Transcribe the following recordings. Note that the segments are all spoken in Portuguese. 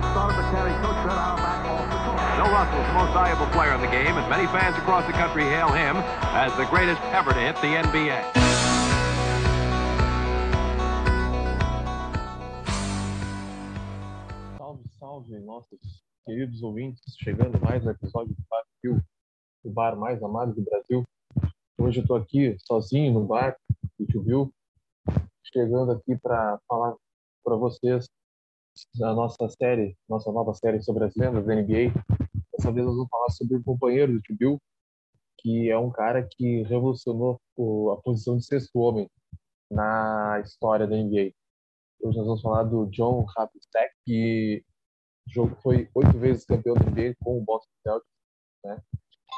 Boston fans have already started to carry Coach Red Auerbach off the court. Bill Russell is the most valuable player in the game, and many fans across the country hail him as the greatest ever to hit the NBA. Salve, salve, nossos queridos ouvintes, chegando mais um episódio do Bar Rio, o bar mais amado do Brasil. Hoje eu estou aqui sozinho no bar do Tio Bill, chegando aqui para falar para vocês da nossa série, nossa nova série sobre as lendas da NBA. Dessa vez nós vamos falar sobre o companheiro do Bill, que é um cara que revolucionou a posição de sexto homem na história da NBA. Hoje nós vamos falar do John Havlicek, que foi oito vezes campeão da NBA com o Boston Celtics. Né?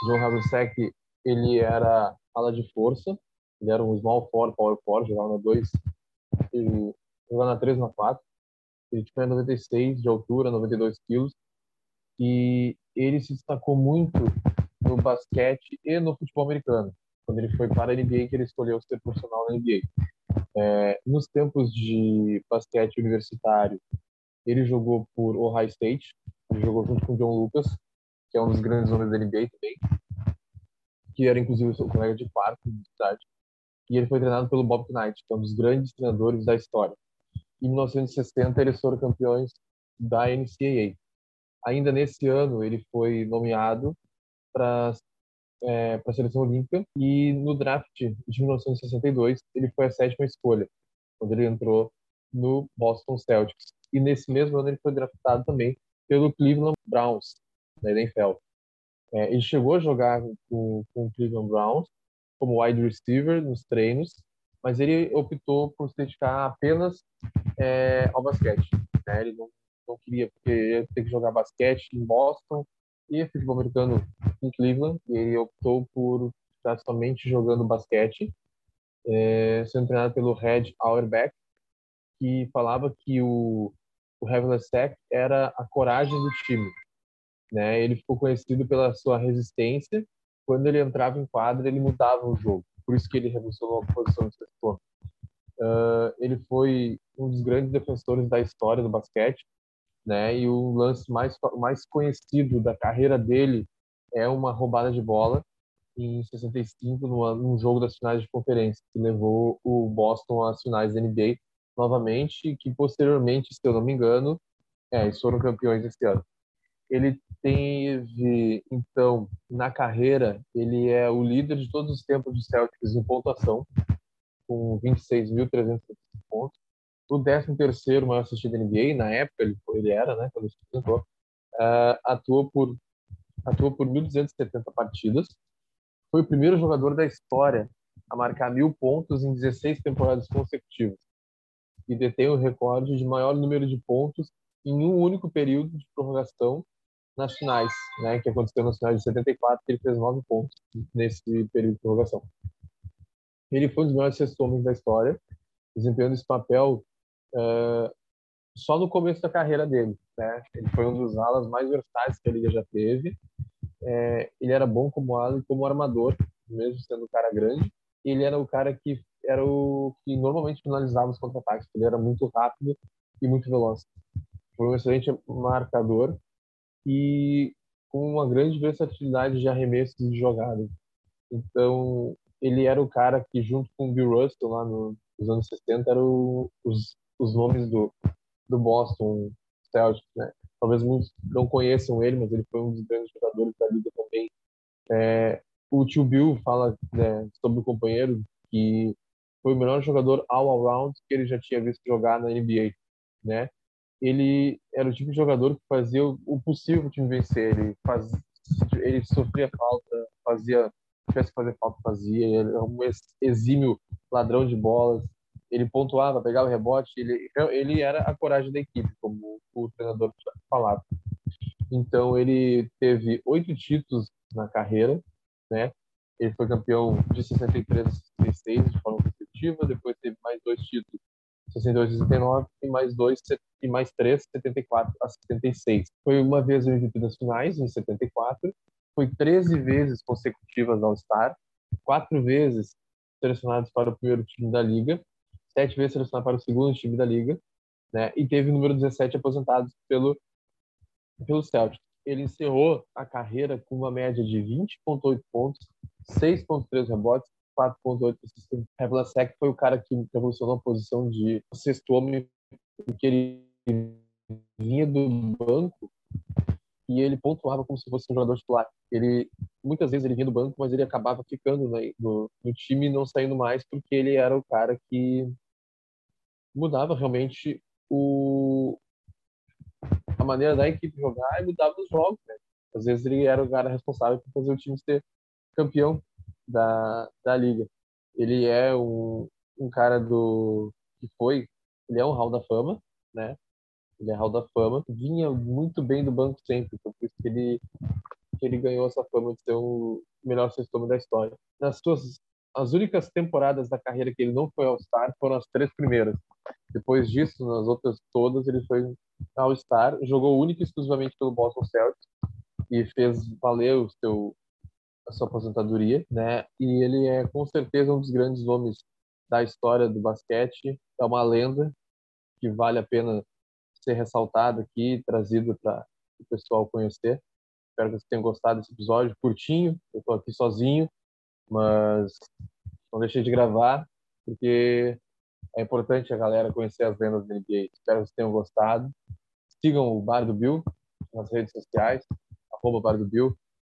John Havlicek, ele era ala de força, ele era um small forward, power forward, jogava na 2, jogava na 3, na 4. Ele tinha 96 de altura, 92 quilos, e ele se destacou muito no basquete e no futebol americano. Quando ele foi para a NBA, que ele escolheu ser profissional na NBA. É, nos tempos de basquete universitário, ele jogou por Ohio State, ele jogou junto com John Lucas, que é um dos grandes nomes da NBA também, que era inclusive seu colega de quarto de cidade. E ele foi treinado pelo Bob Knight, que é um dos grandes treinadores da história. Em 1960, eles foram campeões da NCAA. Ainda nesse ano, ele foi nomeado para é, a seleção olímpica. E no draft de 1962 ele foi a sétima escolha quando ele entrou no Boston Celtics. E nesse mesmo ano ele foi draftado também pelo Cleveland Browns da NFL é, ele chegou a jogar com, com o Cleveland Browns como wide receiver nos treinos mas ele optou por se dedicar apenas é, ao basquete né? ele não, não queria porque ia ter que jogar basquete em Boston e futebol americano em Cleveland e ele optou por estar somente jogando basquete, é, sendo treinado pelo Red Auerbach, que falava que o, o Havlicek era a coragem do time. Né? Ele ficou conhecido pela sua resistência. Quando ele entrava em quadra, ele mudava o jogo. Por isso que ele revolucionou a posição de sexto uh, Ele foi um dos grandes defensores da história do basquete né? E o lance mais mais conhecido da carreira dele é uma roubada de bola em 65 numa, num jogo das finais de conferência que levou o Boston às finais da NBA novamente, que posteriormente, se eu não me engano, é, eles foram campeões esse ano. Ele teve, então, na carreira, ele é o líder de todos os tempos do Celtics em pontuação, com 26.300 pontos. O 13 terceiro maior assistido da NBA, na época ele, ele era, né, quando se apresentou, uh, atuou por atuou por 1.270 partidas, foi o primeiro jogador da história a marcar mil pontos em 16 temporadas consecutivas. E detém o recorde de maior número de pontos em um único período de prorrogação nas finais, né, que aconteceu nas finais de 74, que ele fez nove pontos nesse período de prorrogação. Ele foi um dos maiores sextos homens da história, desempenhando esse papel uh, só no começo da carreira dele. Né? Ele foi um dos alas mais versáteis que a liga já teve. É, ele era bom como ala e como armador, mesmo sendo um cara grande. Ele era o cara que era o que normalmente finalizava os contra-ataques. Ele era muito rápido e muito veloz. Foi um excelente marcador e com uma grande versatilidade de arremessos e jogadas. Então, ele era o cara que, junto com o Bill Russell, lá no, nos anos 60, eram os os nomes do, do Boston Celtics, né? Talvez muitos não conheçam ele, mas ele foi um dos grandes jogadores da liga também. É, o tio Bill fala né, sobre o companheiro que foi o melhor jogador all-around que ele já tinha visto jogar na NBA, né? Ele era o tipo de jogador que fazia o possível para o time vencer. Ele, faz, ele sofria falta, fazia, tivesse que fazer falta, fazia. Ele era um exímio ladrão de bolas ele pontuava, pegava rebote, ele, ele era a coragem da equipe, como o treinador falava. Então, ele teve oito títulos na carreira, né? Ele foi campeão de 63 a 66 de forma consecutiva, depois teve mais dois títulos, 62 a 69 e mais dois e mais três, 74 a 76. Foi uma vez o MVP das finais em 74, foi 13 vezes consecutivas ao All-Star, quatro vezes selecionados para o primeiro time da liga sete vezes selecionado para o segundo time da liga né? E teve o número 17 aposentados pelo pelo Celtic. Ele encerrou a carreira com uma média de 20.8 pontos, 6.3 rebotes, 4.8 assistências. Havlicek foi o cara que revolucionou a posição de sexto homem, porque ele vinha do banco e ele pontuava como se fosse um jogador titular. Ele muitas vezes ele vinha do banco, mas ele acabava ficando no, no, time e não saindo mais porque ele era o cara que mudava realmente o a maneira da equipe jogar e mudava os jogos. Né? Às vezes ele era o cara responsável por fazer o time ser campeão da, da liga. Ele é um, um cara do que foi, ele é um hall da fama, né? Ele é hall da fama, vinha muito bem do banco sempre, então por isso que ele que ele ganhou essa fama de ser o melhor sexto da história. Nas suas as únicas temporadas da carreira que ele não foi All-Star foram as três primeiras. Depois disso, nas outras todas, ele foi All-Star, jogou única e exclusivamente pelo Boston Celtics e fez valer o seu a sua aposentadoria, né? E ele é com certeza um dos grandes nomes da história do basquete. É uma lenda que vale a pena ser ressaltada aqui, trazido para o pessoal conhecer. Espero que vocês tenham gostado desse episódio curtinho. Eu estou aqui sozinho, mas não deixei de gravar porque é importante a galera conhecer as lendas da NBA. Espero que vocês tenham gostado. Sigam o Bar do Bill nas redes sociais, arroba Bar do Bill.